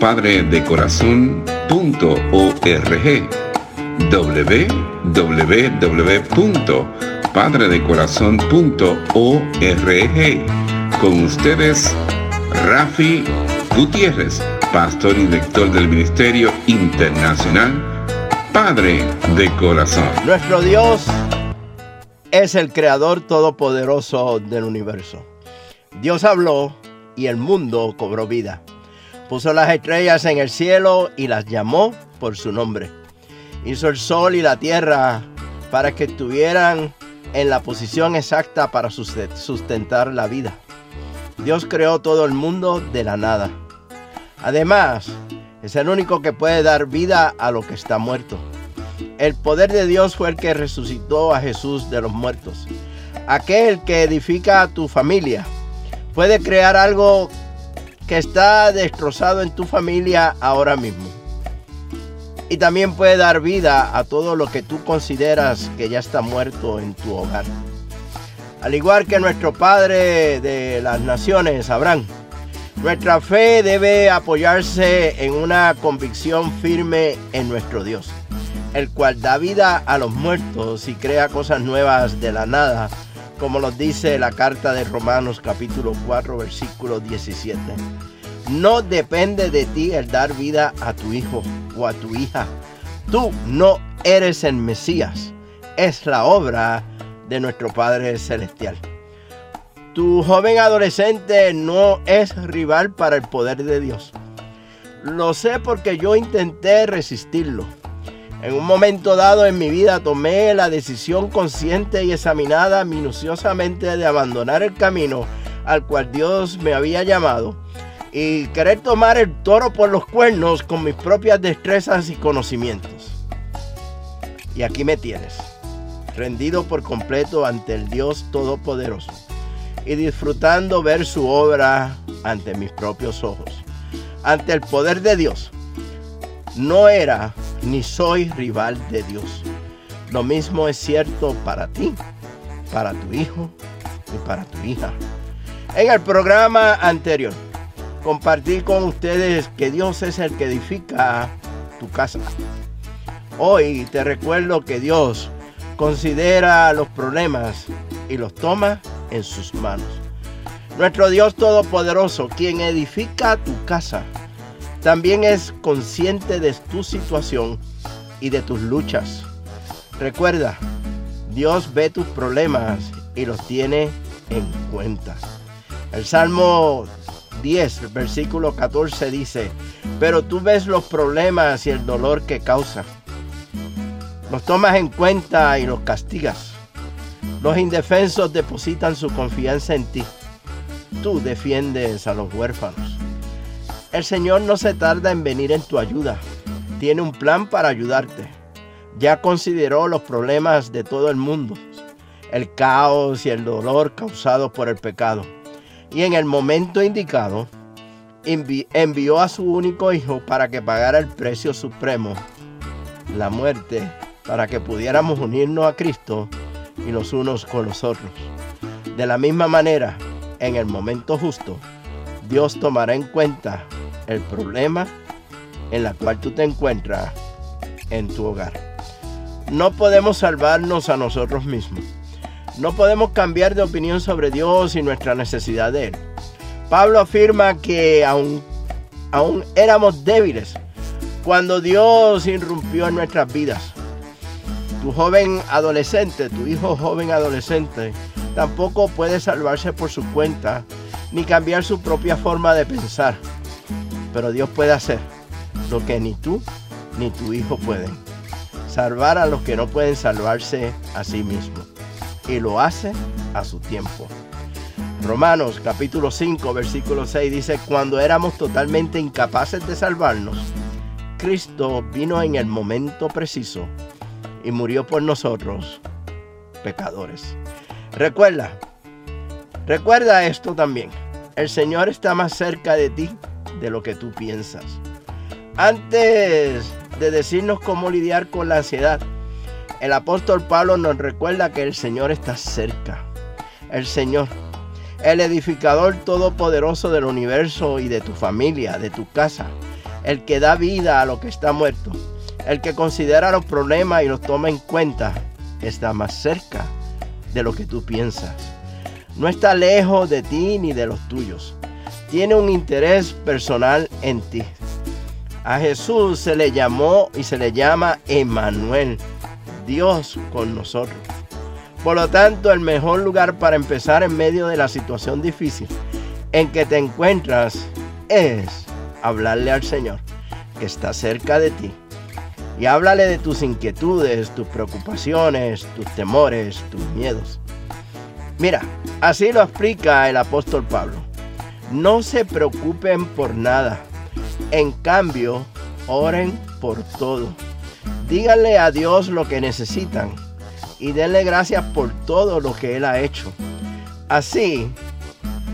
www.padredecorazon.org www.padredecorazon.org Con ustedes, Rafi Gutiérrez, pastor y director del Ministerio Internacional Padre de Corazón. Nuestro Dios es el Creador Todopoderoso del universo. Dios habló y el mundo cobró vida. Puso las estrellas en el cielo y las llamó por su nombre. Hizo el sol y la tierra para que estuvieran en la posición exacta para sustentar la vida. Dios creó todo el mundo de la nada. Además, es el único que puede dar vida a lo que está muerto. El poder de Dios fue el que resucitó a Jesús de los muertos. Aquel que edifica a tu familia puede crear algo que está destrozado en tu familia ahora mismo. Y también puede dar vida a todo lo que tú consideras que ya está muerto en tu hogar. Al igual que nuestro Padre de las Naciones, Abraham, nuestra fe debe apoyarse en una convicción firme en nuestro Dios, el cual da vida a los muertos y crea cosas nuevas de la nada como nos dice la carta de Romanos capítulo 4 versículo 17. No depende de ti el dar vida a tu hijo o a tu hija. Tú no eres el Mesías. Es la obra de nuestro Padre Celestial. Tu joven adolescente no es rival para el poder de Dios. Lo sé porque yo intenté resistirlo. En un momento dado en mi vida tomé la decisión consciente y examinada minuciosamente de abandonar el camino al cual Dios me había llamado y querer tomar el toro por los cuernos con mis propias destrezas y conocimientos. Y aquí me tienes, rendido por completo ante el Dios Todopoderoso y disfrutando ver su obra ante mis propios ojos, ante el poder de Dios. No era ni soy rival de Dios. Lo mismo es cierto para ti, para tu hijo y para tu hija. En el programa anterior compartí con ustedes que Dios es el que edifica tu casa. Hoy te recuerdo que Dios considera los problemas y los toma en sus manos. Nuestro Dios Todopoderoso, quien edifica tu casa, también es consciente de tu situación y de tus luchas. Recuerda, Dios ve tus problemas y los tiene en cuenta. El Salmo 10, versículo 14 dice, pero tú ves los problemas y el dolor que causa. Los tomas en cuenta y los castigas. Los indefensos depositan su confianza en ti. Tú defiendes a los huérfanos. El Señor no se tarda en venir en tu ayuda. Tiene un plan para ayudarte. Ya consideró los problemas de todo el mundo, el caos y el dolor causados por el pecado. Y en el momento indicado, envió a su único hijo para que pagara el precio supremo, la muerte, para que pudiéramos unirnos a Cristo y los unos con los otros. De la misma manera, en el momento justo, Dios tomará en cuenta el problema en la cual tú te encuentras en tu hogar. No podemos salvarnos a nosotros mismos. No podemos cambiar de opinión sobre Dios y nuestra necesidad de Él. Pablo afirma que aún, aún éramos débiles, Cuando Dios irrumpió en nuestras vidas, tu joven adolescente, tu hijo joven adolescente, tampoco puede salvarse por su cuenta ni cambiar su propia forma de pensar. Pero Dios puede hacer lo que ni tú ni tu hijo pueden. Salvar a los que no pueden salvarse a sí mismos. Y lo hace a su tiempo. Romanos capítulo 5 versículo 6 dice, cuando éramos totalmente incapaces de salvarnos, Cristo vino en el momento preciso y murió por nosotros, pecadores. Recuerda, recuerda esto también. El Señor está más cerca de ti de lo que tú piensas. Antes de decirnos cómo lidiar con la ansiedad, el apóstol Pablo nos recuerda que el Señor está cerca. El Señor, el edificador todopoderoso del universo y de tu familia, de tu casa, el que da vida a lo que está muerto, el que considera los problemas y los toma en cuenta, está más cerca de lo que tú piensas. No está lejos de ti ni de los tuyos. Tiene un interés personal en ti. A Jesús se le llamó y se le llama Emmanuel, Dios con nosotros. Por lo tanto, el mejor lugar para empezar en medio de la situación difícil en que te encuentras es hablarle al Señor, que está cerca de ti. Y háblale de tus inquietudes, tus preocupaciones, tus temores, tus miedos. Mira, así lo explica el apóstol Pablo. No se preocupen por nada. En cambio, oren por todo. Díganle a Dios lo que necesitan y denle gracias por todo lo que Él ha hecho. Así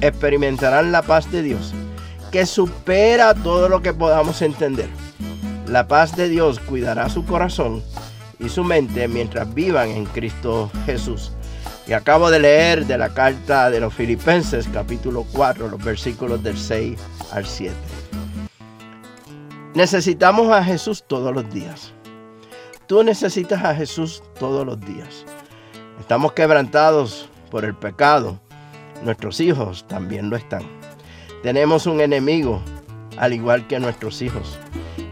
experimentarán la paz de Dios, que supera todo lo que podamos entender. La paz de Dios cuidará su corazón y su mente mientras vivan en Cristo Jesús. Y acabo de leer de la carta de los Filipenses capítulo 4, los versículos del 6 al 7. Necesitamos a Jesús todos los días. Tú necesitas a Jesús todos los días. Estamos quebrantados por el pecado. Nuestros hijos también lo están. Tenemos un enemigo, al igual que nuestros hijos.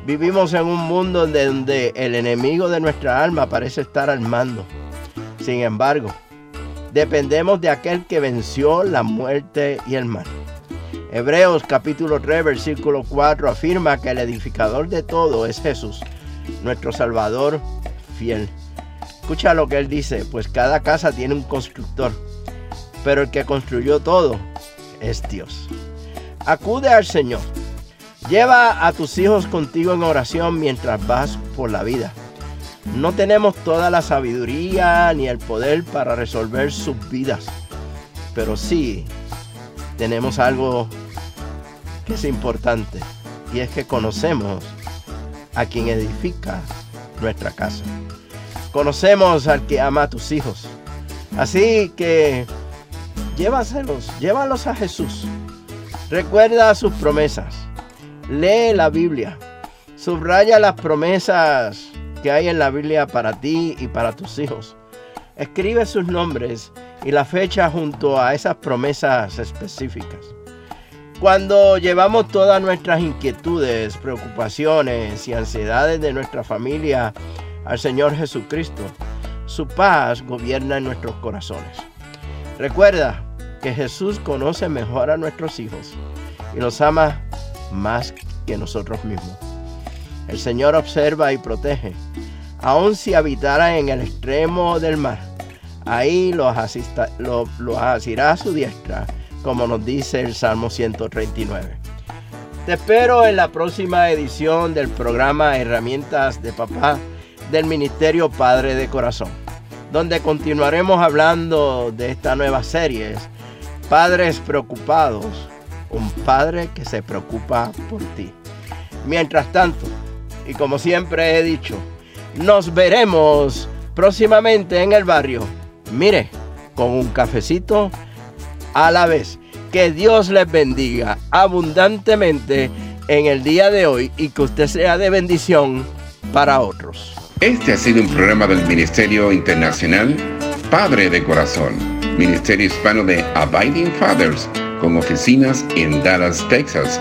Vivimos en un mundo donde el enemigo de nuestra alma parece estar al mando. Sin embargo, dependemos de aquel que venció la muerte y el mal. Hebreos capítulo 3 versículo 4 afirma que el edificador de todo es Jesús nuestro Salvador fiel. Escucha lo que él dice, pues cada casa tiene un constructor, pero el que construyó todo es Dios. Acude al Señor. Lleva a tus hijos contigo en oración mientras vas por la vida. No tenemos toda la sabiduría ni el poder para resolver sus vidas, pero sí tenemos algo que es importante y es que conocemos a quien edifica nuestra casa. Conocemos al que ama a tus hijos. Así que llévaselos, llévalos a Jesús. Recuerda sus promesas. Lee la Biblia. Subraya las promesas que hay en la Biblia para ti y para tus hijos. Escribe sus nombres y la fecha junto a esas promesas específicas. Cuando llevamos todas nuestras inquietudes, preocupaciones y ansiedades de nuestra familia al Señor Jesucristo, su paz gobierna en nuestros corazones. Recuerda que Jesús conoce mejor a nuestros hijos y los ama más que nosotros mismos. El Señor observa y protege, aun si habitara en el extremo del mar. Ahí los, asirá a su diestra como nos dice el Salmo 139. Te espero en la próxima edición del programa Herramientas de Papá del Ministerio Padre de Corazón, donde continuaremos hablando de esta nueva serie, Padres Preocupados, un padre que se preocupa por ti. Mientras tanto, y como siempre he dicho, nos veremos próximamente en el barrio. Mire, con un cafecito a la vez. Que Dios les bendiga abundantemente en el día de hoy y que usted sea de bendición para otros. Este ha sido un programa del Ministerio Internacional Padre de Corazón, Ministerio Hispano de Abiding Fathers, con oficinas en Dallas, Texas